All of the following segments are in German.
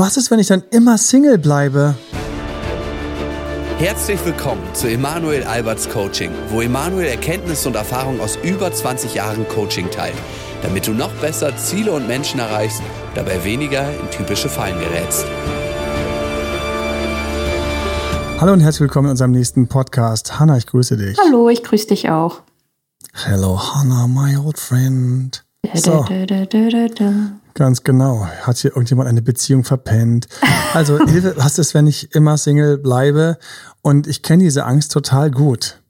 Was ist, wenn ich dann immer Single bleibe? Herzlich willkommen zu Emanuel Alberts Coaching, wo Emanuel Erkenntnisse und Erfahrung aus über 20 Jahren Coaching teilt, damit du noch besser Ziele und Menschen erreichst, dabei weniger in typische Fallen gerätst. Hallo und herzlich willkommen in unserem nächsten Podcast. Hanna, ich grüße dich. Hallo, ich grüße dich auch. Hello, Hanna, my old friend. So. Ganz genau. Hat hier irgendjemand eine Beziehung verpennt? Also, Hilfe, was ist, wenn ich immer Single bleibe? Und ich kenne diese Angst total gut.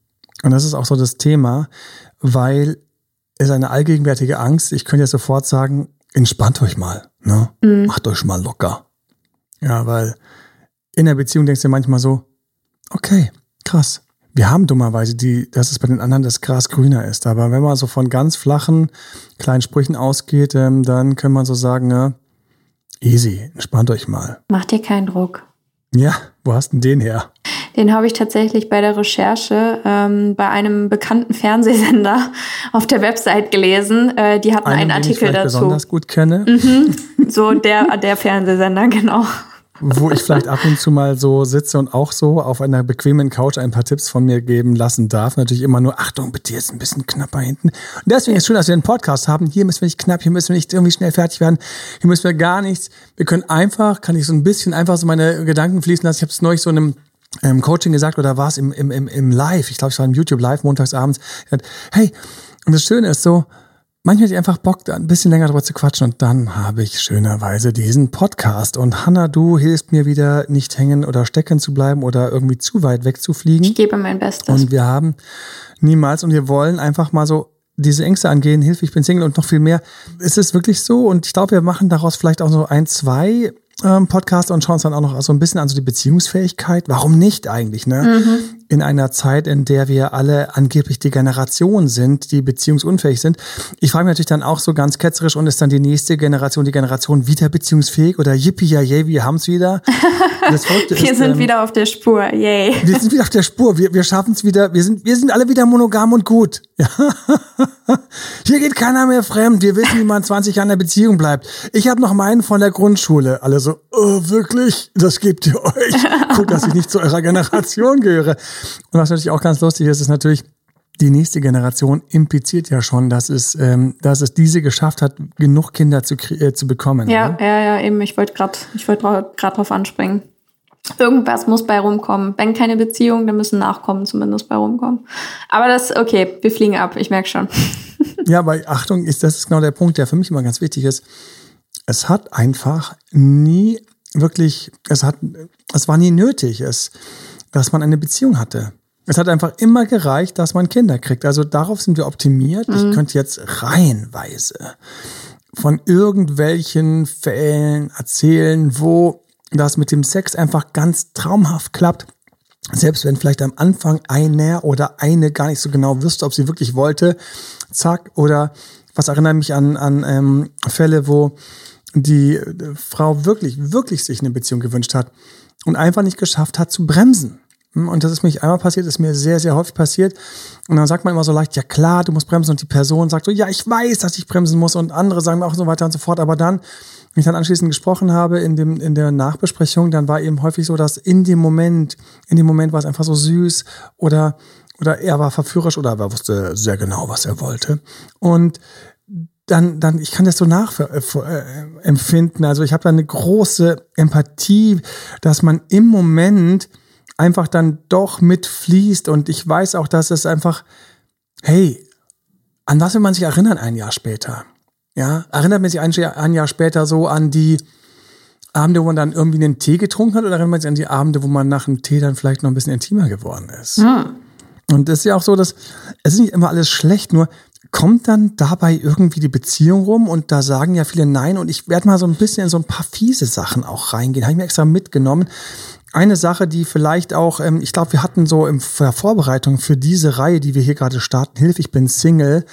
Und das ist auch so das Thema, weil es eine allgegenwärtige Angst. Ich könnte ja sofort sagen, entspannt euch mal, ne? Macht euch mal locker. Ja, weil in der Beziehung denkst du manchmal so, okay, krass. Wir haben dummerweise die, dass es bei den anderen das Gras grüner ist. Aber wenn man so von ganz flachen kleinen Sprüchen ausgeht, ähm, dann kann man so sagen, ja, easy, entspannt euch mal. Mach dir keinen Druck. Ja, wo hast denn den her? Den habe ich tatsächlich bei der Recherche ähm, bei einem bekannten Fernsehsender auf der Website gelesen. Äh, die hatten einen, den ich Artikel vielleicht dazu. besonders gut kenne, So der, der Fernsehsender, genau. Wo ich vielleicht ab und zu mal so sitze und auch so auf einer bequemen Couch ein paar Tipps von mir geben lassen darf. Natürlich immer nur, Achtung, bitte jetzt ein bisschen knapper hinten. Und deswegen ist es schön, dass wir einen Podcast haben. Hier müssen wir nicht knapp, hier müssen wir nicht irgendwie schnell fertig werden. Hier müssen wir gar nichts. Wir können einfach, kann ich so ein bisschen einfach so meine Gedanken fließen lassen. Ich habe es neulich so in einem ähm, Coaching gesagt oder war es im, im, im, im Live? Ich glaube, es war im YouTube Live montags abends. Ich hab, Hey, und das Schöne ist so, manchmal hätte ich einfach Bock, da ein bisschen länger drüber zu quatschen und dann habe ich schönerweise diesen Podcast. Und Hanna, du hilfst mir wieder nicht hängen oder stecken zu bleiben oder irgendwie zu weit wegzufliegen. Ich gebe mein Bestes. Und wir haben niemals und wir wollen einfach mal so diese Ängste angehen, Hilfe, ich bin Single und noch viel mehr. Es ist wirklich so und ich glaube, wir machen daraus vielleicht auch so ein, zwei ähm, Podcasts und schauen uns dann auch noch so ein bisschen an so die Beziehungsfähigkeit. Warum nicht eigentlich, ne? In einer Zeit, in der wir alle angeblich die Generation sind, die beziehungsunfähig sind. Ich frage mich natürlich dann auch so ganz ketzerisch, und ist dann die nächste Generation, die Generation wieder beziehungsfähig oder yippie, ja, yay, wir haben's wieder. Wir ist, sind ähm, wieder auf der Spur. Yay. wir sind wieder auf der Spur. Wir, wir schaffen es wieder. Wir sind, wir sind alle wieder monogam und gut. Ja. Hier geht keiner mehr fremd. Wir wissen, wie man 20 Jahre in der Beziehung bleibt. Ich habe noch meinen von der Grundschule. Alle so, oh, wirklich? Das gebt ihr euch. Gut, dass ich nicht zu eurer Generation gehöre. Und was natürlich auch ganz lustig ist, ist natürlich, die nächste Generation impliziert ja schon, dass es, ähm, dass es diese geschafft hat, genug Kinder zu, äh, zu bekommen. Ja, ne? ja, ja, eben. Ich wollte gerade, ich wollte gerade drauf anspringen. Irgendwas muss bei rumkommen. Wenn keine Beziehung, dann müssen Nachkommen zumindest bei rumkommen. Aber das, okay, wir fliegen ab. Ich merke schon. Ja, aber Achtung, ist, das ist genau der Punkt, der für mich immer ganz wichtig ist. Es hat einfach nie wirklich, es hat, es war nie nötig, es, dass man eine Beziehung hatte. Es hat einfach immer gereicht, dass man Kinder kriegt. Also darauf sind wir optimiert. Ich könnte jetzt reihenweise von irgendwelchen Fällen erzählen, wo das mit dem Sex einfach ganz traumhaft klappt. Selbst wenn vielleicht am Anfang einer oder eine gar nicht so genau wüsste, ob sie wirklich wollte, zack, oder was erinnert mich an, an ähm, Fälle, wo die äh, Frau wirklich, wirklich sich eine Beziehung gewünscht hat und einfach nicht geschafft hat zu bremsen. Hm, Und das ist mir nicht einmal passiert, ist mir sehr, sehr häufig passiert. Und dann sagt man immer so leicht, ja klar, du musst bremsen. Und die Person sagt so, ja, ich weiß, dass ich bremsen muss. Und andere sagen auch so weiter und so fort. Aber dann, wenn ich dann anschließend gesprochen habe in, dem, in der Nachbesprechung, dann war eben häufig so, dass in dem Moment, in dem Moment war es einfach so süß oder, oder er war verführerisch oder er wusste sehr genau, was er wollte. Und dann, dann, ich kann das so nachempfinden. Also ich habe da eine große Empathie, dass man im Moment einfach dann doch mitfließt und ich weiß auch, dass es einfach, hey, an was will man sich erinnern ein Jahr später? Ja, erinnert man sich ein Jahr, ein Jahr später so an die Abende, wo man dann irgendwie einen Tee getrunken hat oder erinnert man sich an die Abende, wo man nach dem Tee dann vielleicht noch ein bisschen intimer geworden ist? Und es ist ja auch so, dass es ist nicht immer alles schlecht, nur kommt dann dabei irgendwie die Beziehung rum und da sagen ja viele Nein und ich werde mal so ein bisschen in so ein paar fiese Sachen auch reingehen. Habe ich mir extra mitgenommen. Eine Sache, die vielleicht auch, ähm, ich glaube, wir hatten so in der Vorbereitung für diese Reihe, die wir hier gerade starten, Hilf, ich bin Single,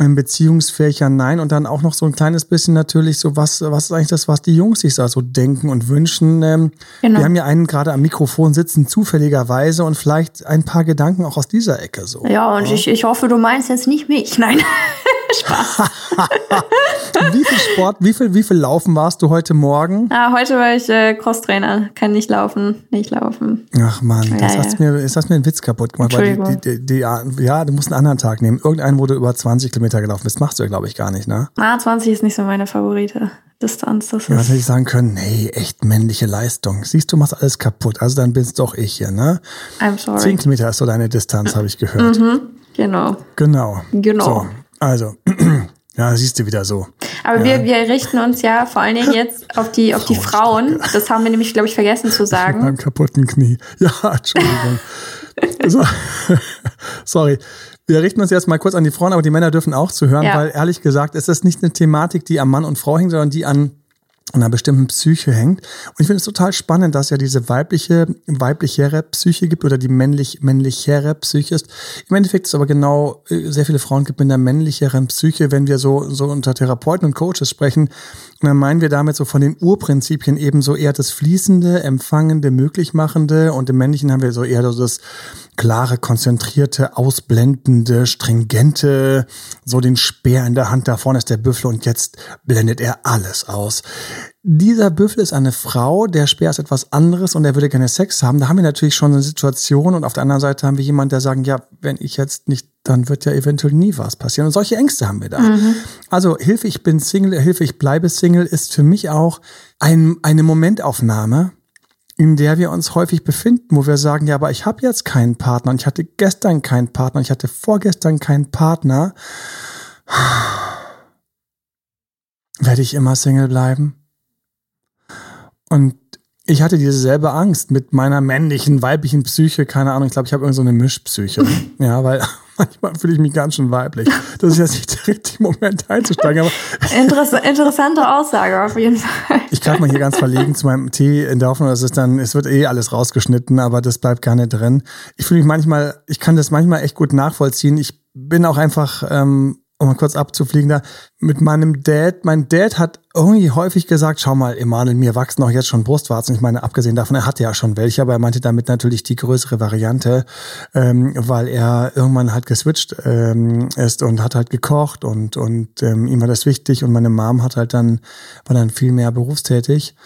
ähm, beziehungsfähiger Nein und dann auch noch so ein kleines bisschen natürlich so, was, was ist eigentlich das, was die Jungs sich da so denken und wünschen. Ähm, Genau. Wir haben ja einen gerade am Mikrofon sitzen, zufälligerweise und vielleicht ein paar Gedanken auch aus dieser Ecke so. Ja, und ich, ich hoffe, du meinst jetzt nicht mich. Nein. Spaß. wie viel Sport, wie viel, wie viel Laufen warst du heute Morgen? Ah, heute war ich äh, Crosstrainer. Kann nicht laufen, nicht laufen. Ach man, Ja, das ja. hast mir, das hast mir einen Witz kaputt gemacht. Weil die, die, die, die, ja, du musst einen anderen Tag nehmen. Irgendeinen, wo du über 20 Kilometer gelaufen bist, machst du ja, glaube ich, gar nicht, ne? Ah, 20 ist nicht so meine Favorite Distanz. Das Ja, was ist, hätte ich sagen können? Nee, echt männliche Leistung. Siehst du, machst alles kaputt. Also dann bin's doch ich hier, ne? I'm sorry. Kilometer ist so deine Distanz, habe ich gehört. Genau. Genau. Genau. So, also, ja, siehst du wieder so. Aber wir, wir richten uns ja vor allen Dingen jetzt auf die, auf die Frauen. Das haben wir nämlich, glaube ich, vergessen zu Mit sagen. meinem kaputten Knie. Ja, Entschuldigung. so, sorry. Wir richten uns jetzt mal kurz an die Frauen, aber die Männer dürfen auch zuhören, Ja. weil ehrlich gesagt, es ist nicht eine Thematik, die am Mann und Frau hängt, sondern die an einer bestimmten Psyche hängt. Und ich finde es total spannend, dass ja diese weibliche, weiblichere Psyche gibt oder die männlich, männlichere Psyche ist. Im Endeffekt ist aber genau äh, sehr viele Frauen gibt mit einer männlicheren Psyche, wenn wir so, so unter Therapeuten und Coaches sprechen. Und dann meinen wir damit so von den Urprinzipien eben so eher das Fließende, Empfangende, Möglichmachende und im Männlichen haben wir so eher so das klare, konzentrierte, ausblendende, stringente, so den Speer in der Hand, da vorne ist der Büffel und jetzt blendet er alles aus. Dieser Büffel ist eine Frau, der Speer ist etwas anderes und er würde gerne Sex haben. Da haben wir natürlich schon eine Situation und auf der anderen Seite haben wir jemanden, der sagen, ja, wenn ich jetzt nicht, dann wird ja eventuell nie was passieren. Und solche Ängste haben wir da. Also Hilfe, ich bin Single, Hilfe, ich bleibe Single ist für mich auch ein, eine Momentaufnahme, in der wir uns häufig befinden, wo wir sagen, ja, aber ich habe jetzt keinen Partner und ich hatte gestern keinen Partner und ich hatte vorgestern keinen Partner. Werde ich immer Single bleiben? Und ich hatte dieselbe Angst mit meiner männlichen, weiblichen Psyche, keine Ahnung, ich glaube, ich habe irgend so eine Mischpsyche. ja, weil manchmal fühle ich mich ganz schön weiblich. Das ist jetzt nicht der richtige Moment einzusteigen, aber Interess interessante Aussage auf jeden Fall. ich greife mal hier ganz verlegen zu meinem Tee in der Hoffnung, dass es dann, es wird eh alles rausgeschnitten, aber das bleibt gar nicht drin. Ich fühle mich manchmal, ich kann das manchmal echt gut nachvollziehen. Ich bin auch einfach, ähm, um mal kurz abzufliegen da, mit meinem Dad. Mein Dad hat irgendwie häufig gesagt, schau mal, Emanuel, mir wachsen auch jetzt schon Brustwarzen. Ich meine, abgesehen davon, er hatte ja schon welche, aber er meinte damit natürlich die größere Variante, ähm, weil er irgendwann halt geswitcht ähm, ist und hat halt gekocht und, und ähm, ihm war das wichtig und meine Mom hat halt dann, war dann viel mehr berufstätig.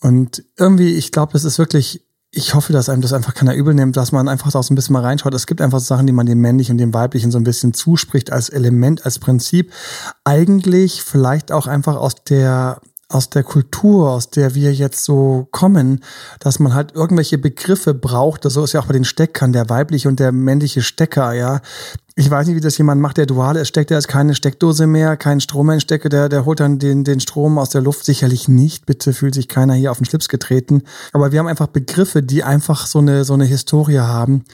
Und irgendwie, ich glaube, das ist wirklich, ich hoffe, dass einem das einfach keiner übel nimmt, dass man einfach da so ein bisschen mal reinschaut. Es gibt einfach Sachen, die man dem männlichen und dem weiblichen so ein bisschen zuspricht als Element, als Prinzip. Eigentlich vielleicht auch einfach aus der aus der Kultur, aus der wir jetzt so kommen, dass man halt irgendwelche Begriffe braucht. So ist ja auch bei den Steckern, der weibliche und der männliche Stecker, ja. Ich weiß nicht, wie das jemand macht, der dual ist, steckt, der ist keine Steckdose mehr, kein Stromeinstecker, der, der holt dann den, den Strom aus der Luft. Sicherlich nicht. Bitte fühlt sich keiner hier auf den Schlips getreten. Aber wir haben einfach Begriffe, die einfach so eine, so eine Historie haben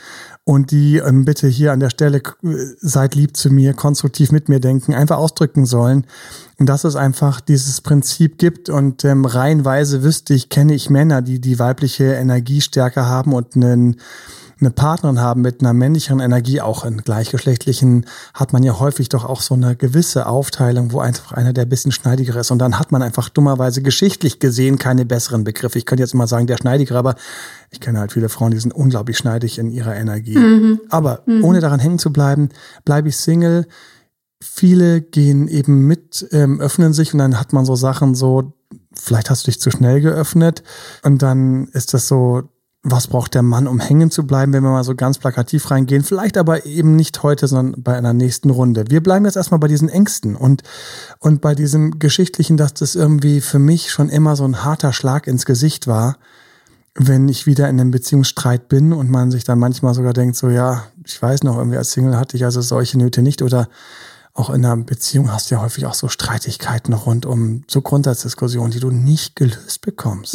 und die ähm, bitte hier an der Stelle äh, seid lieb zu mir, konstruktiv mit mir denken, einfach ausdrücken sollen. Und dass es einfach dieses Prinzip gibt und ähm, reihenweise wüsste ich, kenne ich Männer, die die weibliche Energie stärker haben und einen eine Partnerin haben mit einer männlicheren Energie, auch in gleichgeschlechtlichen, hat man ja häufig doch auch so eine gewisse Aufteilung, wo einfach einer der ein bisschen schneidiger ist. Und dann hat man einfach dummerweise geschichtlich gesehen keine besseren Begriffe. Ich könnte jetzt mal sagen, der Schneidigere, aber ich kenne halt viele Frauen, die sind unglaublich schneidig in ihrer Energie. Aber ohne daran hängen zu bleiben, bleibe ich Single. Viele gehen eben mit, ähm, öffnen sich und dann hat man so Sachen so, vielleicht hast du dich zu schnell geöffnet und dann ist das so, was braucht der Mann, um hängen zu bleiben, wenn wir mal so ganz plakativ reingehen. Vielleicht aber eben nicht heute, sondern bei einer nächsten Runde. Wir bleiben jetzt erstmal bei diesen Ängsten und, und bei diesem Geschichtlichen, dass das irgendwie für mich schon immer so ein harter Schlag ins Gesicht war, wenn ich wieder in einem Beziehungsstreit bin und man sich dann manchmal sogar denkt, so ja, ich weiß noch, irgendwie als Single hatte ich also solche Nöte nicht oder auch in einer Beziehung hast du ja häufig auch so Streitigkeiten rund um so Grundsatzdiskussionen, die du nicht gelöst bekommst.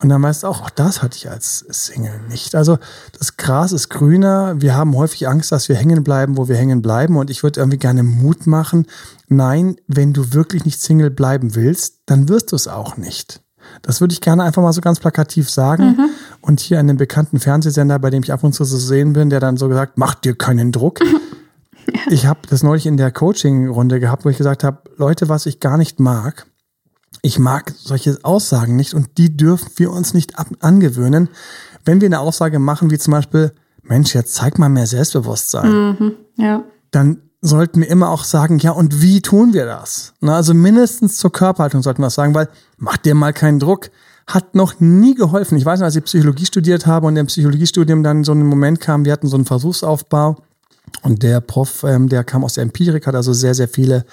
Und dann weißt du auch, auch das hatte ich als Single nicht. Also das Gras ist grüner. Wir haben häufig Angst, dass wir hängen bleiben, wo wir hängen bleiben. Und ich würde irgendwie gerne Mut machen. Nein, wenn du wirklich nicht Single bleiben willst, dann wirst du es auch nicht. Das würde ich gerne einfach mal so ganz plakativ sagen. Und hier an dem bekannten Fernsehsender, bei dem ich ab und zu zu sehen bin, der dann so gesagt, mach dir keinen Druck. Ich habe das neulich in der Coaching-Runde gehabt, wo ich gesagt habe, Leute, was ich gar nicht mag, ich mag solche Aussagen nicht und die dürfen wir uns nicht angewöhnen. Wenn wir eine Aussage machen, wie zum Beispiel, Mensch, jetzt zeig mal mehr Selbstbewusstsein, Ja. dann sollten wir immer auch sagen, ja, und wie tun wir das? Na, also mindestens zur Körperhaltung sollten wir das sagen, weil mach dir mal keinen Druck. Hat noch nie geholfen. Ich weiß noch, als ich Psychologie studiert habe und im Psychologiestudium dann so ein Moment kam, wir hatten so einen Versuchsaufbau und der Prof, ähm, der kam aus der Empirik, hat also sehr, sehr viele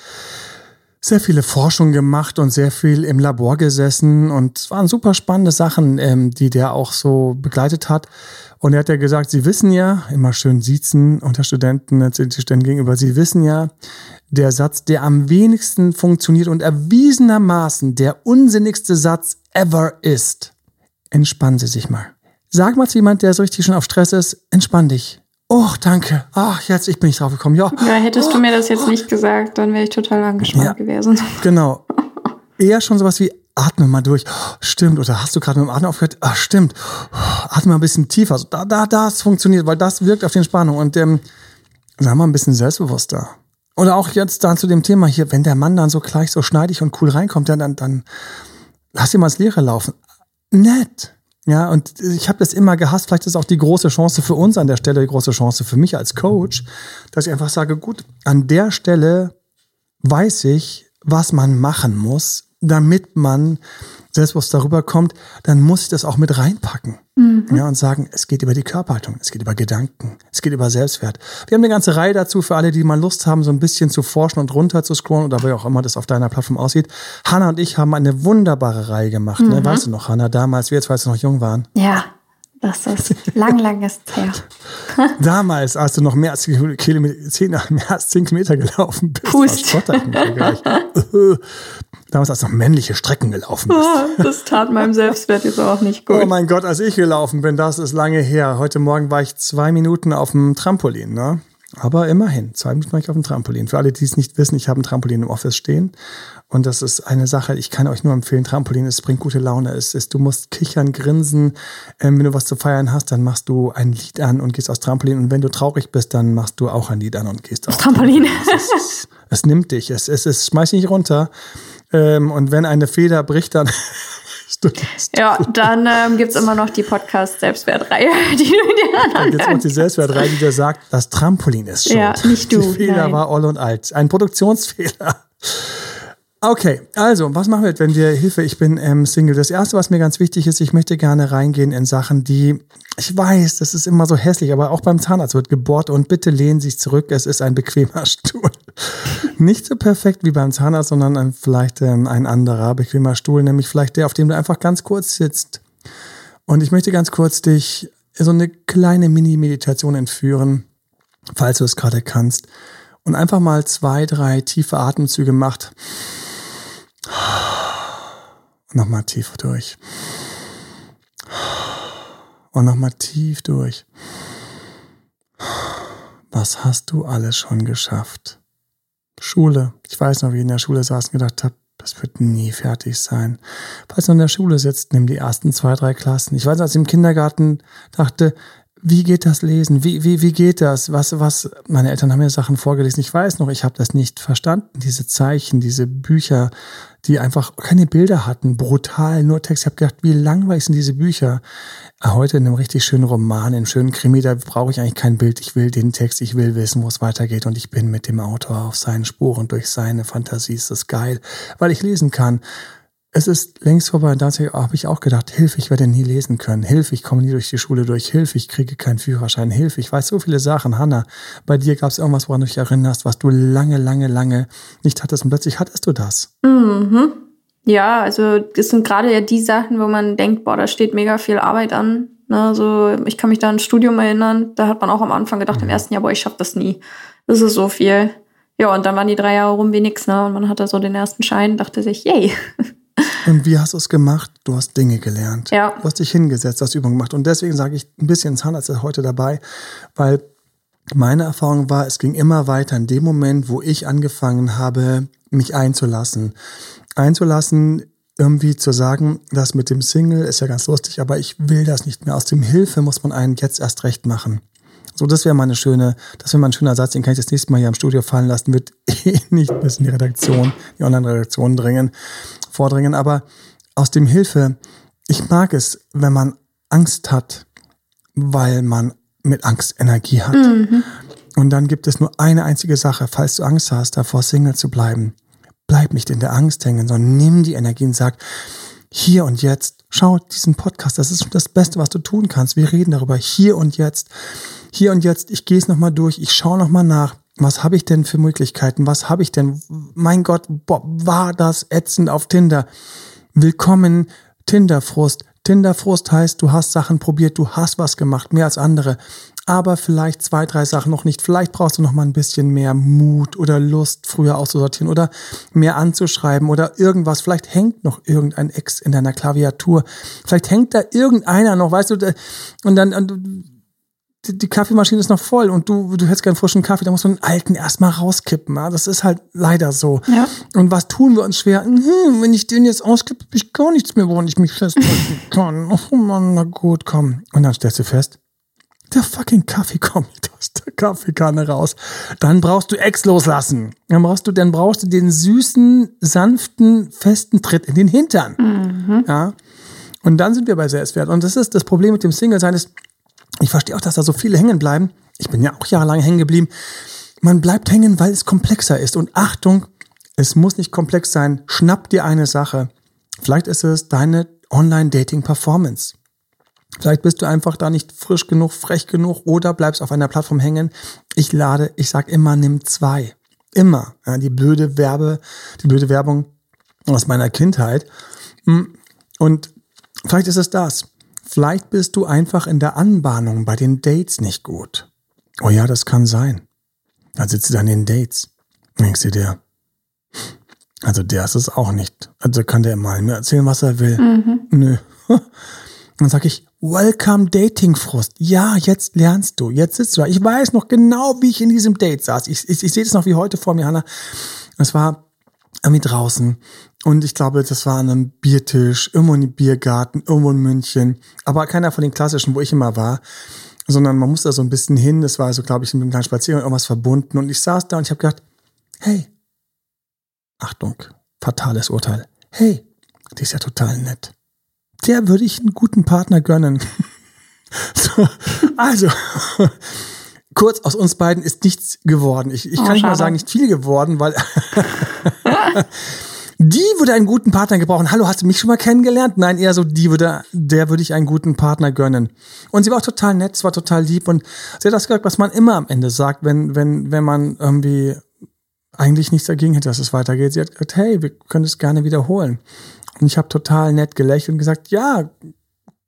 sehr viele Forschung gemacht und sehr viel im Labor gesessen und es waren super spannende Sachen, ähm, die der auch so begleitet hat. Und er hat ja gesagt, Sie wissen ja, immer schön siezen unter Studenten, die Studenten gegenüber, Sie wissen ja, der Satz, der am wenigsten funktioniert und erwiesenermaßen der unsinnigste Satz ever ist. Entspannen Sie sich mal. Sag mal zu jemand, der so richtig schon auf Stress ist, entspann dich. Oh, danke. Ach, jetzt, ich bin nicht drauf gekommen. Ja. Ja, hättest du mir das jetzt nicht gesagt, dann wäre ich total angespannt Ja. gewesen. Genau. Eher schon sowas wie, atme mal durch. Stimmt. Oder hast du gerade mit dem Atmen aufgehört? Ach, stimmt. Atme mal ein bisschen tiefer. So, da, da, das funktioniert, weil das wirkt auf die Entspannung. Und ähm, sei mal ein bisschen selbstbewusster. Oder auch jetzt dann zu dem Thema hier, wenn der Mann dann so gleich so schneidig und cool reinkommt, dann, dann, dann lass ihn mal ins Leere laufen. Nett. Ja, und ich habe das immer gehasst. Vielleicht ist auch die große Chance für uns an der Stelle, die große Chance für mich als Coach, dass ich einfach sage, gut, an der Stelle weiß ich, was man machen muss, damit man selbstbewusst darüber kommt, dann muss ich das auch mit reinpacken. Ja, und sagen, es geht über die Körperhaltung, es geht über Gedanken, es geht über Selbstwert. Wir haben eine ganze Reihe dazu für alle, die mal Lust haben, so ein bisschen zu forschen und runter zu scrollen oder wie auch immer das auf deiner Plattform aussieht. Hanna und ich haben eine wunderbare Reihe gemacht. Ne? Weißt du noch, Hanna, damals, wir jetzt, als wir noch jung waren. Ja, das ist lang, lang ist her. Damals, als du noch mehr als, Kilometer, zehn, mehr als zehn Kilometer gelaufen bist. Pust. mich ja gleich. Damals, als du noch männliche Strecken gelaufen bist. Das tat meinem Selbstwert jetzt auch nicht gut. Oh mein Gott, als ich gelaufen bin, das ist lange her. Heute Morgen war ich zwei Minuten auf dem Trampolin, ne? Aber immerhin, zwei Minuten war ich auf dem Trampolin. Für alle, die es nicht wissen, ich habe ein Trampolin im Office stehen. Und das ist eine Sache, ich kann euch nur empfehlen, Trampolin, es bringt gute Laune. Es ist, du musst kichern, grinsen. Ähm, wenn du was zu feiern hast, dann machst du ein Lied an und gehst aufs Trampolin. Und wenn du traurig bist, dann machst du auch ein Lied an und gehst aufs Trampolin. Es, ist, es nimmt dich, es, es, es schmeißt dich nicht runter. Ähm, und wenn eine Feder bricht, dann. Ja, dann ähm, gibt's immer noch die Podcast-Selbstwertreihe, die du dir Dann anhören gibt es noch die Selbstwertreihe, die dir sagt, das Trampolin ist schuld. Ja, nicht du, Die Fehler nein. war all und alt. Ein Produktionsfehler. Okay, also, was machen wir wenn wir Hilfe, ich bin ähm, Single. Das erste, was mir ganz wichtig ist, ich möchte gerne reingehen in Sachen, die, ich weiß, das ist immer so hässlich, aber auch beim Zahnarzt wird gebohrt und bitte lehnen Sie sich zurück, es ist ein bequemer Stuhl. Nicht so perfekt wie beim Zahnarzt, sondern ein, vielleicht ähm, ein anderer bequemer Stuhl, nämlich vielleicht der, auf dem du einfach ganz kurz sitzt. Und ich möchte ganz kurz dich so eine kleine Mini-Meditation entführen, falls du es gerade kannst. Und einfach mal zwei, drei tiefe Atemzüge macht. Und nochmal tief durch. Und nochmal tief durch. Was hast du alles schon geschafft? Schule. Ich weiß noch, wie ich in der Schule saß und gedacht habe, das wird nie fertig sein. Falls du in der Schule sitzt, nimm die ersten zwei, drei Klassen. Ich weiß, als ich im Kindergarten dachte, wie geht das Lesen? Wie, wie, wie geht das? Was, was, meine Eltern haben mir Sachen vorgelesen. Ich weiß noch, ich habe das nicht verstanden. Diese Zeichen, diese Bücher, die einfach keine Bilder hatten, brutal, nur Text. Ich habe gedacht, wie langweilig sind diese Bücher? Heute in einem richtig schönen Roman, in einem schönen Krimi, da brauche ich eigentlich kein Bild. Ich will den Text, ich will wissen, wo es weitergeht. Und ich bin mit dem Autor auf seinen Spuren, durch seine Fantasie. Ist das geil, weil ich lesen kann. Es ist längst vorbei. Und da habe ich auch gedacht, Hilfe, ich werde nie lesen können. Hilfe, ich komme nie durch die Schule durch. Hilfe, ich kriege keinen Führerschein. Hilfe, ich weiß so viele Sachen. Hanna, bei dir gab es irgendwas, woran du dich erinnerst, was du lange, lange, lange nicht hattest. Und plötzlich hattest du das. Mhm. Ja, also das sind gerade ja die Sachen, wo man denkt, boah, da steht mega viel Arbeit an. Ne, also ich kann mich da an ein Studium erinnern, da hat man auch am Anfang gedacht, im ersten Jahr, boah, ich schaff das nie. Das ist so viel. Ja, und dann waren die drei Jahre rum wie nix, ne? Und man hatte so den ersten Schein, dachte sich, yay. Und wie hast du es gemacht? Du hast Dinge gelernt. Ja. Du hast dich hingesetzt, hast Übungen gemacht. Und deswegen sage ich ein bisschen Zahnarzt ist heute dabei, weil meine Erfahrung war, es ging immer weiter in dem Moment, wo ich angefangen habe, mich einzulassen. Einzulassen, irgendwie zu sagen, das mit dem Single ist ja ganz lustig, aber ich will das nicht mehr. Aus dem Hilfe muss man einen jetzt erst recht machen. So, das wäre mal eine schöne, das wäre mal ein schöner Satz, den kann ich das nächste Mal hier im Studio fallen lassen, wird eh nicht bis in die Redaktion, die Online-Redaktion dringen, vordringen, aber aus dem Hilfe, ich mag es, wenn man Angst hat, weil man mit Angst Energie hat. Und Und dann gibt es nur eine einzige Sache, falls du Angst hast, davor Single zu bleiben. Bleib nicht in der Angst hängen, sondern nimm die Energie und sag, hier und jetzt, schau diesen Podcast, das ist das Beste, was du tun kannst. Wir reden darüber, hier und jetzt. Hier und jetzt, ich gehe es nochmal durch, ich schaue nochmal nach, was habe ich denn für Möglichkeiten, was habe ich denn, mein Gott, boah, war das ätzend auf Tinder. Willkommen, Tinderfrust. Tinderfrust heißt, du hast Sachen probiert, du hast was gemacht, mehr als andere aber vielleicht zwei, drei Sachen noch nicht. Vielleicht brauchst du noch mal ein bisschen mehr Mut oder Lust, früher auszusortieren oder mehr anzuschreiben oder irgendwas. Vielleicht hängt noch irgendein Ex in deiner Klaviatur. Vielleicht hängt da irgendeiner noch, weißt du, und dann, und die, Kaffeemaschine ist noch voll und du, du hättest gern frischen Kaffee, da musst du den alten erstmal rauskippen. Ja? Das ist halt leider so. Ja. Und was tun wir uns schwer? Hm, wenn ich den jetzt auskippe, habe ich gar nichts mehr, woran ich mich festhalten kann. Oh Mann, na gut, komm. Und dann stellst du fest, der fucking Kaffee kommt aus der Kaffeekanne raus. Dann brauchst du Ex loslassen. Dann brauchst du, dann brauchst du den süßen, sanften, festen Tritt in den Hintern. Mhm. Ja. Und dann sind wir bei Selbstwert. Und das ist das Problem mit dem Single-Sein ist, ich verstehe auch, dass da so viele hängen bleiben. Ich bin ja auch jahrelang hängen geblieben. Man bleibt hängen, weil es komplexer ist. Und Achtung, es muss nicht komplex sein. Schnapp dir eine Sache. Vielleicht ist es deine Online-Dating-Performance. Vielleicht bist du einfach da nicht frisch genug, frech genug oder bleibst auf einer Plattform hängen. Ich lade, ich sag immer, nimm zwei. Immer. Ja, die blöde Werbe, die blöde Werbung aus meiner Kindheit. Hm, und vielleicht ist es das. Vielleicht bist du einfach in der Anbahnung bei den Dates nicht gut. Oh ja, das kann sein. Da sitzt du dann in den Dates. Denkst du dir, also der ist es auch nicht. Also kann der mal mir erzählen, was er will. Mhm. Nö. Dann sag ich, Welcome Dating Frust. Ja, jetzt lernst du. Jetzt sitzt du da. Ich weiß noch genau, wie ich in diesem Date saß. Ich, ich, ich sehe das noch wie heute vor mir, Hanna. Es war irgendwie draußen. Und ich glaube, das war an einem Biertisch, irgendwo in einem Biergarten, irgendwo in München. Aber keiner von den klassischen, wo ich immer war. Sondern man musste da so ein bisschen hin. Das war so, glaube ich, mit einem kleinen Spaziergang irgendwas verbunden. Und ich saß da und ich habe gedacht, hey, Achtung, fatales Urteil. Hey, die ist ja total nett der würde ich einen guten Partner gönnen. so, also, kurz aus uns beiden ist nichts geworden. Ich, ich oh, kann nicht mal sagen, nicht viel geworden, weil die würde einen guten Partner gebrauchen. Hallo, hast du mich schon mal kennengelernt? Nein, eher so, die würde, der würde ich einen guten Partner gönnen. Und sie war auch total nett, es war total lieb und sie hat das gesagt, was man immer am Ende sagt, wenn, wenn, wenn man irgendwie eigentlich nichts dagegen hätte, dass es weitergeht. Sie hat gesagt, hey, wir können es gerne wiederholen. Und ich habe total nett gelächelt und gesagt, ja,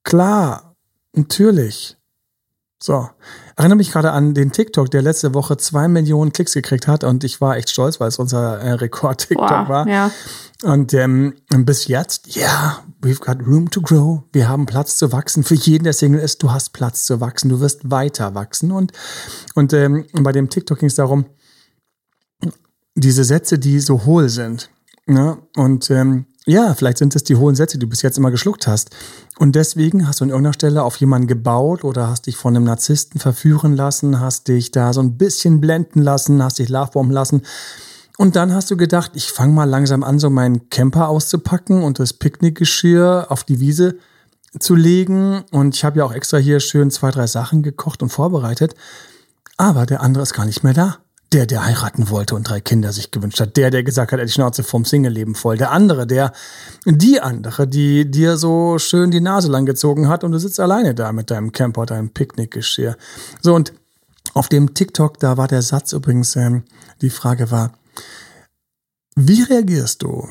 klar, natürlich. So, erinnere mich gerade an den TikTok, der letzte Woche zwei Millionen Klicks gekriegt hat und ich war echt stolz, weil es unser äh, Rekord-TikTok war. Ja. Und ähm, bis jetzt, ja, yeah, we've got room to grow. Wir haben Platz zu wachsen. Für jeden, der Single ist, du hast Platz zu wachsen. Du wirst weiter wachsen. Und, und ähm, bei dem TikTok ging es darum, diese Sätze, die so hohl sind. Ne? Und ähm, ja, vielleicht sind es die hohen Sätze, die du bis jetzt immer geschluckt hast. Und deswegen hast du an irgendeiner Stelle auf jemanden gebaut oder hast dich von einem Narzissten verführen lassen, hast dich da so ein bisschen blenden lassen, hast dich lovebomben lassen. Und dann hast du gedacht, ich fange mal langsam an, so meinen Camper auszupacken und das Picknickgeschirr auf die Wiese zu legen. Und ich habe ja auch extra hier schön zwei, drei Sachen gekocht und vorbereitet. Aber der andere ist gar nicht mehr da. Der, der heiraten wollte und drei Kinder sich gewünscht hat. Der, der gesagt hat, er die Schnauze vom Single-Leben voll. Der andere, der, die andere, die dir so schön die Nase lang gezogen hat und du sitzt alleine da mit deinem Camper, deinem Picknickgeschirr. So, und auf dem TikTok, da war der Satz übrigens, ähm, die Frage war, wie reagierst du,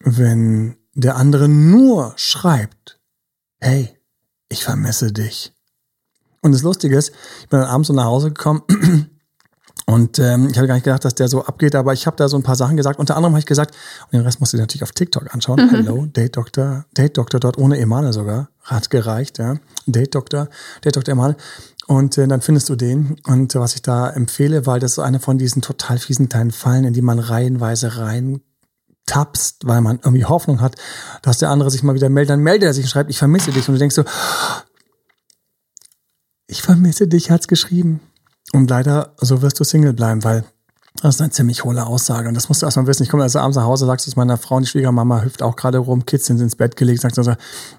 wenn der andere nur schreibt, hey, ich vermisse dich? Und das Lustige ist, ich bin dann abends so nach Hause gekommen und ähm, ich habe gar nicht gedacht, dass der so abgeht, aber ich habe da so ein paar Sachen gesagt. Unter anderem habe ich gesagt, und den Rest musst du dir natürlich auf TikTok anschauen. Mhm. Hello, Date Doctor, Date Doctor dort ohne Emane sogar. Hat gereicht, ja. Date Doctor, Date Doctor Emane. Und äh, dann findest du den. Und äh, was ich da empfehle, weil das ist eine von diesen total fiesen kleinen Fallen, in die man reihenweise rein tappst, weil man irgendwie Hoffnung hat, dass der andere sich mal wieder meldet. Dann meldet er sich und schreibt, ich vermisse dich. Und du denkst so, ich vermisse dich, hat's geschrieben. Und leider, so wirst du Single bleiben, weil das ist eine ziemlich hohle Aussage. Und das musst du erstmal wissen. Ich komme also abends nach Hause, sagst es meiner Frau, die Schwiegermama hüpft auch gerade rum, Kids sind ins Bett gelegt, sagt so,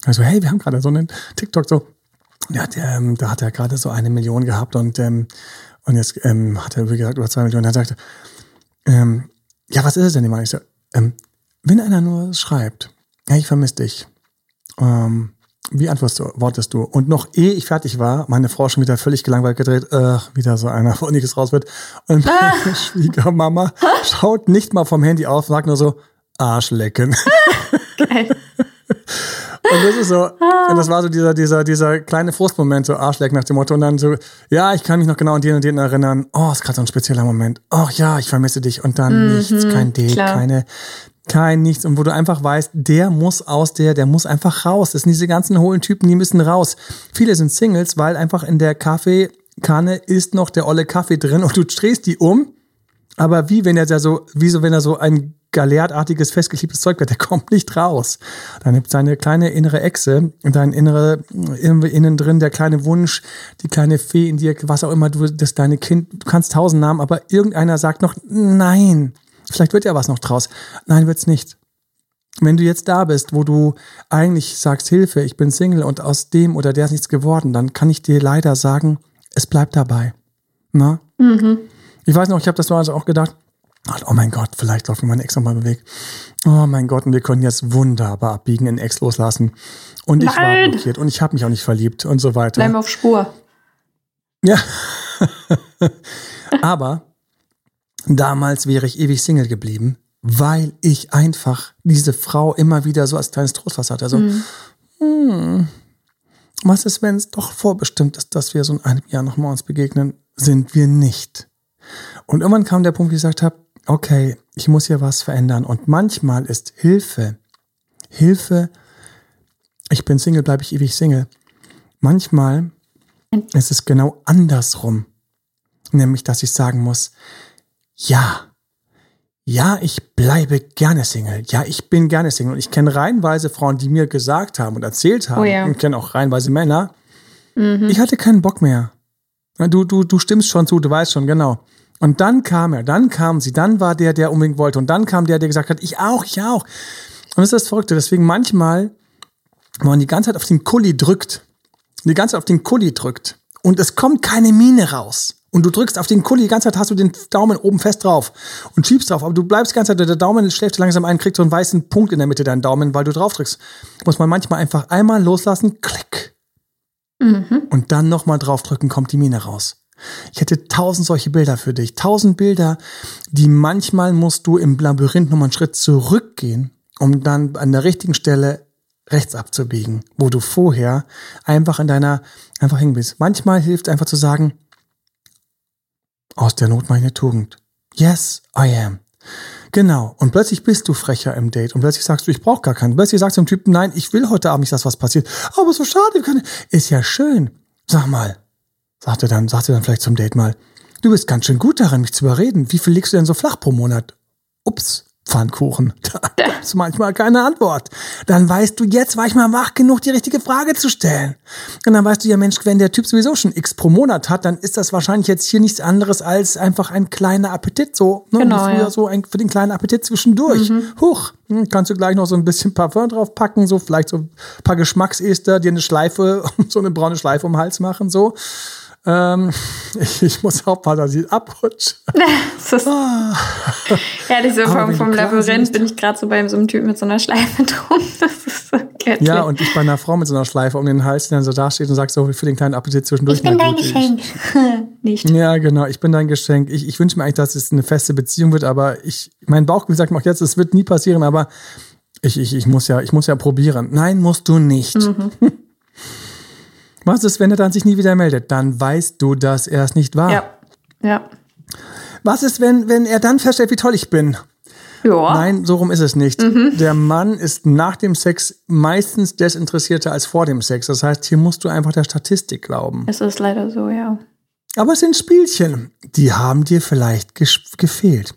also, hey, wir haben gerade so einen TikTok so, der, ähm, da hat er gerade so eine Million gehabt und, ähm, Und jetzt ähm, hat er wie gesagt über zwei Millionen. Dann sagte, ähm, ja, was ist es denn immer? Ich so, ähm, wenn einer nur schreibt, ja, ich vermisse dich. Ähm, wie antwortest du? Und noch ehe ich fertig war, meine Frau schon wieder völlig gelangweilt gedreht, äh, wieder so einer, wo nichts raus wird. Und meine ah. Schwiegermama schaut nicht mal vom Handy auf, sagt nur so, Arschlecken. Okay. Und das ist so, und das war so dieser, dieser, dieser kleine Frustmoment, so Arschleck nach dem Motto. Und dann so, ja, ich kann mich noch genau an den und den erinnern. Oh, ist gerade so ein spezieller Moment. Oh ja, ich vermisse dich. Und dann mhm, nichts, kein Date, klar. keine, kein nichts. Und wo du einfach weißt, der muss aus der, der muss einfach raus. Das sind diese ganzen hohlen Typen, die müssen raus. Viele sind Singles, weil einfach in der Kaffeekanne ist noch der olle Kaffee drin und du drehst die um. Aber wie wenn er so, wie so, wenn er so ein galertartiges, festgeklebtes Zeug wird, der kommt nicht raus. Dann gibt seine kleine innere Echse, dein innere, innen drin der kleine Wunsch, die kleine Fee in dir, was auch immer du, das deine Kind, du kannst tausend Namen, aber irgendeiner sagt noch, nein. Vielleicht wird ja was noch draus. Nein, wird's nicht. Wenn du jetzt da bist, wo du eigentlich sagst, Hilfe, ich bin Single und aus dem oder der ist nichts geworden, dann kann ich dir leider sagen, es bleibt dabei. Na? Mhm. Ich weiß noch, ich habe das also auch gedacht, oh mein Gott, vielleicht läuft mein Ex nochmal bewegt. Oh mein Gott, und wir können jetzt wunderbar abbiegen, in Ex loslassen. Und ich Nein. war blockiert und ich habe mich auch nicht verliebt und so weiter. Bleib auf Spur. Ja. Aber Damals wäre ich ewig Single geblieben, weil ich einfach diese Frau immer wieder so als kleines Trostwasser hatte. Also, mhm. hm, was ist, wenn es doch vorbestimmt ist, dass wir so in einem Jahr nochmal uns begegnen? Sind wir nicht. Und irgendwann kam der Punkt, wo ich gesagt habe, okay, ich muss hier was verändern. Und manchmal ist Hilfe, Hilfe, ich bin Single, bleibe ich ewig Single. Manchmal ist es genau andersrum. Nämlich, dass ich sagen muss, ja, ja, ich bleibe gerne Single. Ja, ich bin gerne Single. Und ich kenne reihenweise Frauen, die mir gesagt haben und erzählt haben, oh ja. und kenne auch reihenweise Männer, mhm. ich hatte keinen Bock mehr. Du, du, du stimmst schon zu, du weißt schon, genau. Und dann kam er, dann kam sie, dann war der, der unbedingt wollte. Und dann kam der, der gesagt hat, ich auch, ich auch. Und das ist das Verrückte. Deswegen manchmal, wenn man die ganze Zeit auf den Kulli drückt, die ganze Zeit auf den Kulli drückt und es kommt keine Mine raus, und du drückst auf den Kuli, die ganze Zeit hast du den Daumen oben fest drauf und schiebst drauf, aber du bleibst die ganze Zeit, der Daumen schläft langsam ein, kriegt so einen weißen Punkt in der Mitte deinen Daumen, weil du drauf drückst. Muss man manchmal einfach einmal loslassen, klick. Mhm. Und dann nochmal draufdrücken, kommt die Mine raus. Ich hätte tausend solche Bilder für dich. Tausend Bilder, die manchmal musst du im Labyrinth nochmal einen Schritt zurückgehen, um dann an der richtigen Stelle rechts abzubiegen, wo du vorher einfach in deiner, einfach hängen bist. Manchmal hilft einfach zu sagen, aus der Not meine Tugend. Yes, I am. Genau. Und plötzlich bist du frecher im Date und plötzlich sagst du, ich brauche gar keinen. Plötzlich sagst du dem Typen, nein, ich will heute Abend nicht, dass was passiert. Aber so schade, ist ja schön. Sag mal, sagte dann, sagte dann vielleicht zum Date mal, du bist ganz schön gut darin, mich zu überreden. Wie viel legst du denn so flach pro Monat? Ups. Pfannkuchen. Da gab's manchmal keine Antwort. Dann weißt du, jetzt war ich mal wach genug, die richtige Frage zu stellen. Und dann weißt du ja, Mensch, wenn der Typ sowieso schon X pro Monat hat, dann ist das wahrscheinlich jetzt hier nichts anderes als einfach ein kleiner Appetit, so, ne? Genau, ja. so ein, für den kleinen Appetit zwischendurch. Mhm. Huch, hm, kannst du gleich noch so ein bisschen Parfum drauf packen, so vielleicht so ein paar Geschmacksester, dir eine Schleife, so eine braune Schleife um den Hals machen, so. Ähm, ich, ich, muss aufpassen, dass ich abrutsche. ah. Ehrlich, so vom, vom Labyrinth bin ich gerade so bei so einem Typ mit so einer Schleife drum. Das ist so göttlich. Ja, und ich bei einer Frau mit so einer Schleife um den Hals, die dann so dasteht und sagt so, für den kleinen Appetit zwischendurch. Ich bin dein Geschenk. Nicht. Ja, genau, ich bin dein Geschenk. Ich, ich wünsche mir eigentlich, dass es eine feste Beziehung wird, aber ich, mein Bauchgefühl sagt mir auch jetzt, es wird nie passieren, aber ich, ich, ich, muss ja, ich muss ja probieren. Nein, musst du nicht. Mhm. Was ist, wenn er dann sich nie wieder meldet? Dann weißt du, dass er es nicht war. Ja. Ja. Was ist, wenn, wenn er dann feststellt, wie toll ich bin? Ja. Nein, so rum ist es nicht. Mhm. Der Mann ist nach dem Sex meistens desinteressierter als vor dem Sex. Das heißt, hier musst du einfach der Statistik glauben. Es ist leider so, ja. Aber es sind Spielchen, die haben dir vielleicht gefehlt.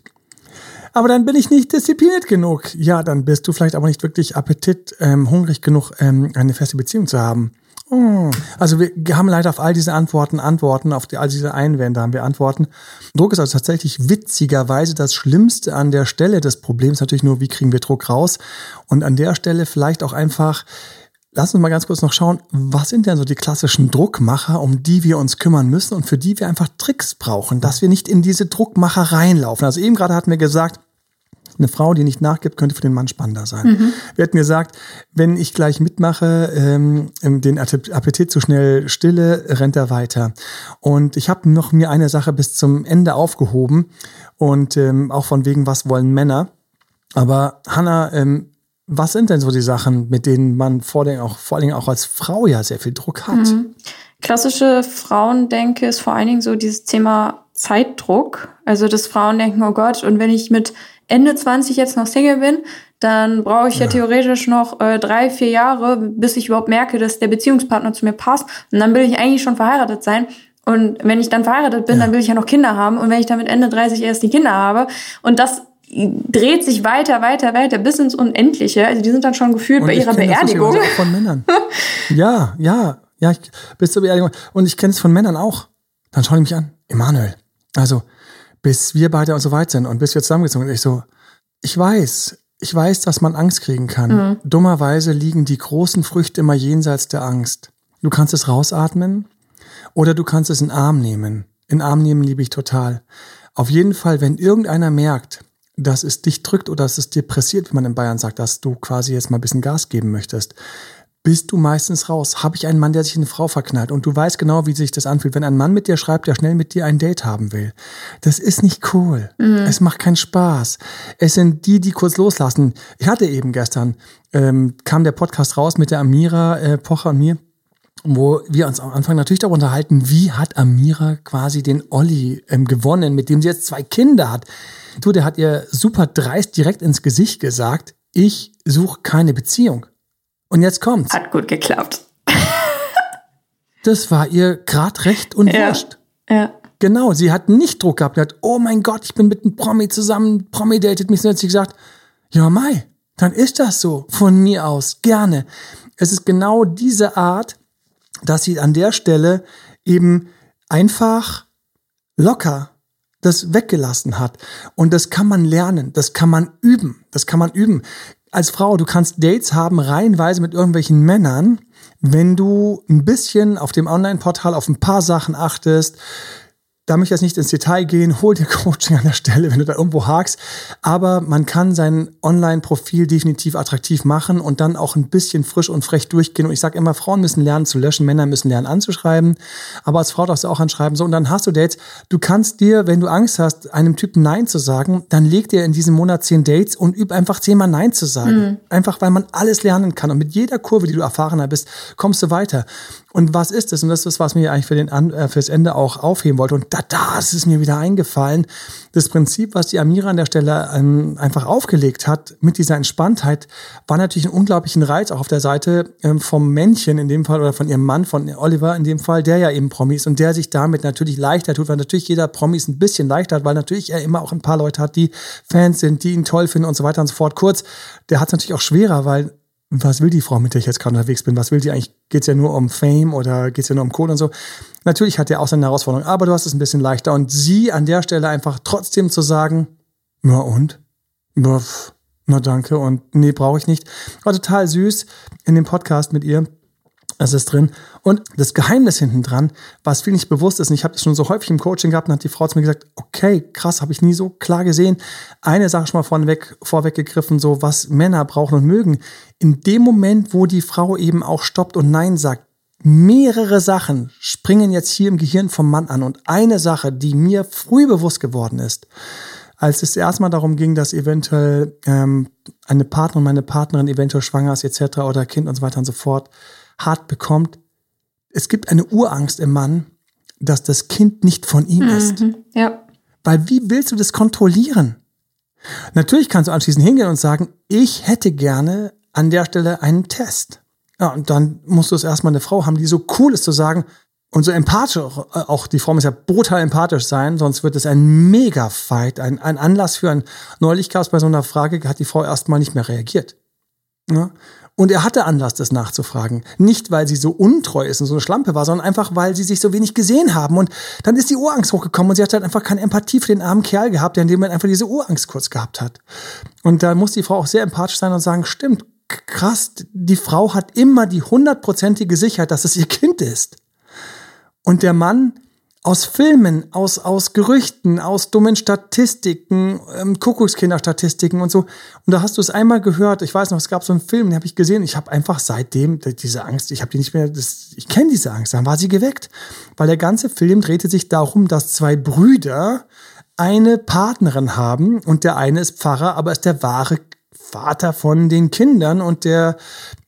Aber dann bin ich nicht diszipliniert genug. Ja, dann bist du vielleicht aber nicht wirklich appetit, ähm, hungrig genug, ähm, eine feste Beziehung zu haben. Oh. Also wir haben leider auf all diese Antworten Antworten, auf die, all diese Einwände haben wir Antworten. Druck ist also tatsächlich witzigerweise das Schlimmste an der Stelle des Problems natürlich nur, wie kriegen wir Druck raus? Und an der Stelle vielleicht auch einfach lass uns mal ganz kurz noch schauen, was sind denn so die klassischen Druckmacher, um die wir uns kümmern müssen und für die wir einfach Tricks brauchen, dass wir nicht in diese Druckmacher reinlaufen. Also eben gerade hatten wir gesagt, eine Frau, die nicht nachgibt, könnte für den Mann spannender sein. Mhm. Wir hatten gesagt, wenn ich gleich mitmache, ähm, den Appetit zu schnell stille, rennt er weiter. Und ich habe noch mir eine Sache bis zum Ende aufgehoben und ähm, auch von wegen, was wollen Männer. Aber Hanna, ähm, was sind denn so die Sachen, mit denen man vor, den, auch, vor allen Dingen auch als Frau ja sehr viel Druck hat? Mhm. Klassische Frauendenke ist vor allen Dingen so dieses Thema Zeitdruck. Also, dass Frauen denken, oh Gott, und wenn ich mit Ende 20 jetzt noch Single bin, dann brauche ich ja. ja, theoretisch noch äh, drei, vier Jahre, bis ich überhaupt merke, dass der Beziehungspartner zu mir passt. Und dann will ich eigentlich schon verheiratet sein. Und wenn ich dann verheiratet bin, ja. dann will ich ja noch Kinder haben. Und wenn ich dann mit Ende 30 erst die Kinder habe und das dreht sich weiter, weiter, weiter bis ins Unendliche. Also die sind dann schon gefühlt und bei ihrer Beerdigung. Das auch von Männern. ja, ja, ja, ich, bis zur Beerdigung. Und ich kenne es von Männern auch. Dann schauen die mich an. Emanuel, also bis wir beide und so weit sind und bis wir zusammengezogen sind. Ich so, ich weiß, ich weiß, dass man Angst kriegen kann. Mhm. Dummerweise liegen die großen Früchte immer jenseits der Angst. Du kannst es rausatmen oder du kannst es in Arm nehmen. In Arm nehmen liebe ich total. Auf jeden Fall, wenn irgendeiner merkt, dass es dich drückt oder dass es dir pressiert, wie man in Bayern sagt, dass du quasi jetzt mal ein bisschen Gas geben möchtest, bist du meistens raus. Habe ich einen Mann, der sich in eine Frau verknallt und du weißt genau, wie sich das anfühlt, wenn ein Mann mit dir schreibt, der schnell mit dir ein Date haben will. Das ist nicht cool. Mhm. Es macht keinen Spaß. Es sind die, die kurz loslassen. Ich hatte eben gestern, ähm, kam der Podcast raus mit der Amira äh, Pocher und mir wo wir uns am Anfang natürlich darüber unterhalten, wie hat Amira quasi den Olli ähm, gewonnen, mit dem sie jetzt zwei Kinder hat. Du, der hat ihr super dreist direkt ins Gesicht gesagt, ich suche keine Beziehung. Und jetzt kommt's. Hat gut geklappt. das war ihr grad recht und ja. wurscht. Ja. Genau, sie hat nicht Druck gehabt. Sie hat, oh mein Gott, ich bin mit einem Promi zusammen, Promi datet mich. Und hat sie gesagt, ja Mai, dann ist das so. Von mir aus, gerne. Es ist genau diese Art, dass sie an der Stelle eben einfach locker das weggelassen hat. Und das kann man lernen, das kann man üben, das kann man üben. Als Frau, du kannst Dates haben, reihenweise mit irgendwelchen Männern, wenn du ein bisschen auf dem Online-Portal auf ein paar Sachen achtest, da möchte ich jetzt nicht ins Detail gehen, hol dir Coaching an der Stelle, wenn du da irgendwo hakst. Aber man kann sein Online-Profil definitiv attraktiv machen und dann auch ein bisschen frisch und frech durchgehen. Und ich sage immer, Frauen müssen lernen zu löschen, Männer müssen lernen anzuschreiben. Aber als Frau darfst du auch anschreiben. So, und dann hast du Dates. Du kannst dir, wenn du Angst hast, einem Typen Nein zu sagen, dann leg dir in diesem Monat zehn Dates und üb einfach zehnmal Nein zu sagen. Mhm. Einfach, weil man alles lernen kann. Und mit jeder Kurve, die du erfahrener bist, kommst du weiter. Und was ist es? Und das ist, was mir eigentlich für den, äh, fürs Ende auch aufheben wollte. Und da, das ist mir wieder eingefallen. Das Prinzip, was die Amira an der Stelle ähm, einfach aufgelegt hat, mit dieser Entspanntheit, war natürlich einen unglaublichen Reiz auch auf der Seite ähm, vom Männchen in dem Fall oder von ihrem Mann, von Oliver in dem Fall, der ja eben Promi ist und der sich damit natürlich leichter tut, weil natürlich jeder Promi ist ein bisschen leichter hat, weil natürlich er immer auch ein paar Leute hat, die Fans sind, die ihn toll finden und so weiter und so fort. Kurz, der hat es natürlich auch schwerer, weil was will die Frau, mit der ich jetzt gerade unterwegs bin? Was will die eigentlich? Geht es ja nur um Fame oder geht es ja nur um Kohle und so? Natürlich hat er auch seine Herausforderung, aber du hast es ein bisschen leichter. Und sie an der Stelle einfach trotzdem zu sagen, na und? Na danke und nee, brauche ich nicht. War total süß in dem Podcast mit ihr. Das ist drin. Und das Geheimnis hinten dran, was viel nicht bewusst ist, und ich habe das schon so häufig im Coaching gehabt, und hat die Frau zu mir gesagt, okay, krass, habe ich nie so klar gesehen. Eine Sache schon mal vorweg, vorweggegriffen, so was Männer brauchen und mögen. In dem Moment, wo die Frau eben auch stoppt und Nein sagt, mehrere Sachen springen jetzt hier im Gehirn vom Mann an. Und eine Sache, die mir früh bewusst geworden ist, als es erstmal darum ging, dass eventuell ähm, eine Partnerin, meine Partnerin eventuell schwanger ist etc. oder Kind und so weiter und so fort, hart bekommt, es gibt eine Urangst im Mann, dass das Kind nicht von ihm mhm, ist. Ja. Weil wie willst du das kontrollieren? Natürlich kannst du anschließend hingehen und sagen, ich hätte gerne an der Stelle einen Test. Ja, und dann musst du es erstmal eine Frau haben, die so cool ist zu sagen und so empathisch, auch die Frau muss ja brutal empathisch sein, sonst wird es ein Mega-Fight, ein, ein Anlass für ein Neulich gab es bei so einer Frage, hat die Frau erstmal nicht mehr reagiert. Ja? Und er hatte Anlass, das nachzufragen. Nicht, weil sie so untreu ist und so eine Schlampe war, sondern einfach, weil sie sich so wenig gesehen haben. Und dann ist die Urangst hochgekommen und sie hat halt einfach keine Empathie für den armen Kerl gehabt, der in dem Moment einfach diese Urangst kurz gehabt hat. Und da muss die Frau auch sehr empathisch sein und sagen, stimmt, krass, die Frau hat immer die hundertprozentige Sicherheit, dass es ihr Kind ist. Und der Mann aus Filmen, aus, aus Gerüchten, aus dummen Statistiken, ähm, Kuckuckskinderstatistiken und so. Und da hast du es einmal gehört. Ich weiß noch, es gab so einen Film, den habe ich gesehen. Ich habe einfach seitdem diese Angst, ich habe die nicht mehr, das, ich kenne diese Angst. Dann war sie geweckt. Weil der ganze Film drehte sich darum, dass zwei Brüder eine Partnerin haben und der eine ist Pfarrer, aber ist der wahre Vater von den Kindern und der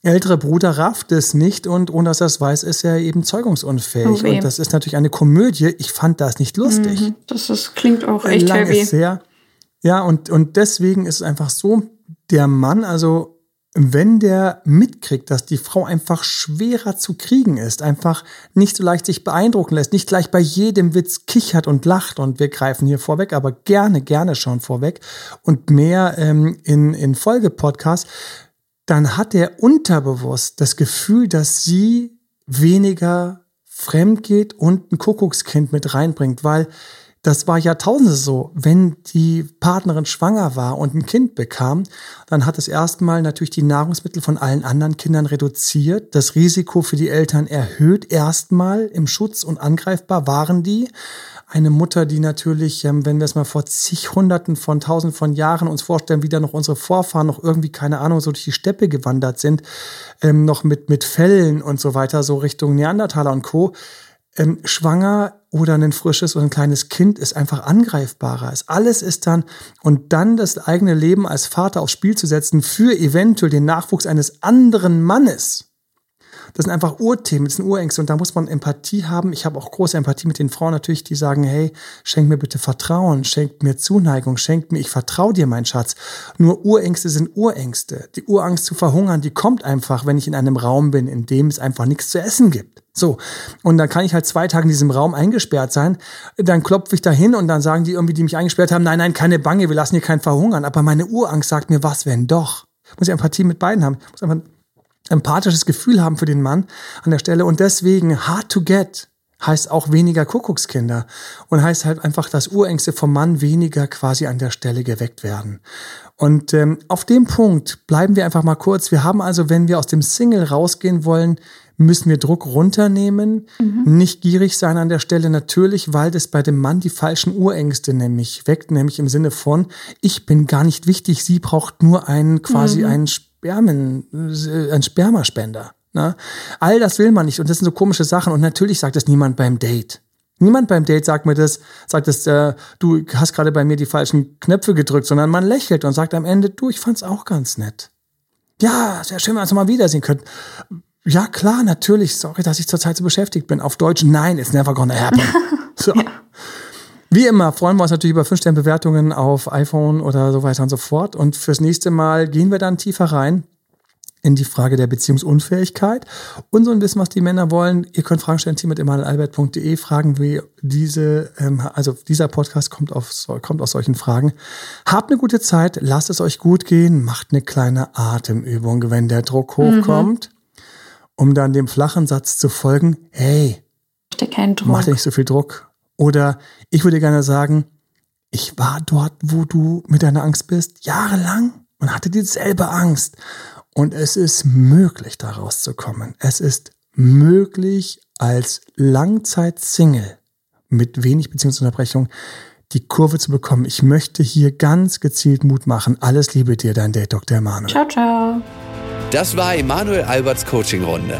ältere Bruder rafft es nicht und ohne dass er es weiß, ist er eben zeugungsunfähig. Oh und das ist natürlich eine Komödie. Ich fand das nicht lustig. Mhm, das ist, klingt auch echt Lang heavy. Ist sehr, ja, und, und deswegen ist es einfach so, der Mann, also wenn der mitkriegt, dass die Frau einfach schwerer zu kriegen ist, einfach nicht so leicht sich beeindrucken lässt, nicht gleich bei jedem Witz kichert und lacht und wir greifen hier vorweg, aber gerne, gerne schon vorweg und mehr ähm, in, in Folgepodcasts, dann hat er unterbewusst das Gefühl, dass sie weniger fremd geht und ein Kuckuckskind mit reinbringt, weil das war Jahrtausende so. Wenn die Partnerin schwanger war und ein Kind bekam, dann hat es erstmal natürlich die Nahrungsmittel von allen anderen Kindern reduziert. Das Risiko für die Eltern erhöht erstmal im Schutz und angreifbar waren die. Eine Mutter, die natürlich, ähm, wenn wir es mal vor zig Hunderten von Tausenden von Jahren uns vorstellen, wie da noch unsere Vorfahren noch irgendwie, keine Ahnung, so durch die Steppe gewandert sind, ähm, noch mit, mit Fellen und so weiter, so Richtung Neandertaler und Co., ähm, schwanger oder ein frisches oder ein kleines Kind ist einfach angreifbarer. Alles ist dann, und dann das eigene Leben als Vater aufs Spiel zu setzen für eventuell den Nachwuchs eines anderen Mannes. Das sind einfach Urthemen, das sind Urängste und da muss man Empathie haben. Ich habe auch große Empathie mit den Frauen natürlich, die sagen, hey, schenk mir bitte Vertrauen, schenk mir Zuneigung, schenk mir, ich vertraue dir, mein Schatz. Nur Urängste sind Urängste. Die Urangst zu verhungern, die kommt einfach, wenn ich in einem Raum bin, in dem es einfach nichts zu essen gibt. So. Und dann kann ich halt zwei Tage in diesem Raum eingesperrt sein. Dann klopfe ich da hin und dann sagen die irgendwie, die mich eingesperrt haben, nein, nein, keine Bange, wir lassen hier keinen verhungern. Aber meine Urangst sagt mir, was wenn doch? Muss ich Empathie mit beiden haben. Muss einfach ein empathisches Gefühl haben für den Mann an der Stelle. Und deswegen hard to get heißt auch weniger Kuckuckskinder und heißt halt einfach, dass Urängste vom Mann weniger quasi an der Stelle geweckt werden. Und ähm, auf dem Punkt bleiben wir einfach mal kurz. Wir haben also, wenn wir aus dem Single rausgehen wollen, müssen wir Druck runternehmen, mhm. nicht gierig sein an der Stelle, natürlich, weil das bei dem Mann die falschen Urängste nämlich weckt, nämlich im Sinne von, ich bin gar nicht wichtig, sie braucht nur einen quasi mhm. einen Spermen, einen Spermaspender. Ne? All das will man nicht und das sind so komische Sachen und natürlich sagt das niemand beim Date. Niemand beim Date sagt mir das, sagt das, äh, du hast gerade bei mir die falschen Knöpfe gedrückt, sondern man lächelt und sagt am Ende, du, ich fand's auch ganz nett. Ja, sehr schön, wenn wir uns mal wiedersehen können. Ja, klar, natürlich. Sorry, dass ich zurzeit so beschäftigt bin. Auf Deutsch, nein, it's never gonna happen. So. ja. Wie immer freuen wir uns natürlich über 5-Sterne-Bewertungen auf iPhone oder so weiter und so fort. Und fürs nächste Mal gehen wir dann tiefer rein in die Frage der Beziehungsunfähigkeit und so ein bisschen, was die Männer wollen. Ihr könnt Fragen stellen, team emanuelalbert.de, fragen wie diese, ähm, also dieser Podcast kommt, auf, kommt aus solchen Fragen. Habt eine gute Zeit, lasst es euch gut gehen, macht eine kleine Atemübung, wenn der Druck hochkommt. Mhm um dann dem flachen Satz zu folgen, hey, mach dir nicht so viel Druck. Oder ich würde gerne sagen, ich war dort, wo du mit deiner Angst bist, jahrelang und hatte dieselbe Angst. Und es ist möglich, da rauszukommen. Es ist möglich, als Langzeit-Single mit wenig Beziehungsunterbrechung die Kurve zu bekommen. Ich möchte hier ganz gezielt Mut machen. Alles Liebe dir, dein Date Dr. Emanuel. Ciao, ciao. Das war Emanuel Alberts Coaching-Runde.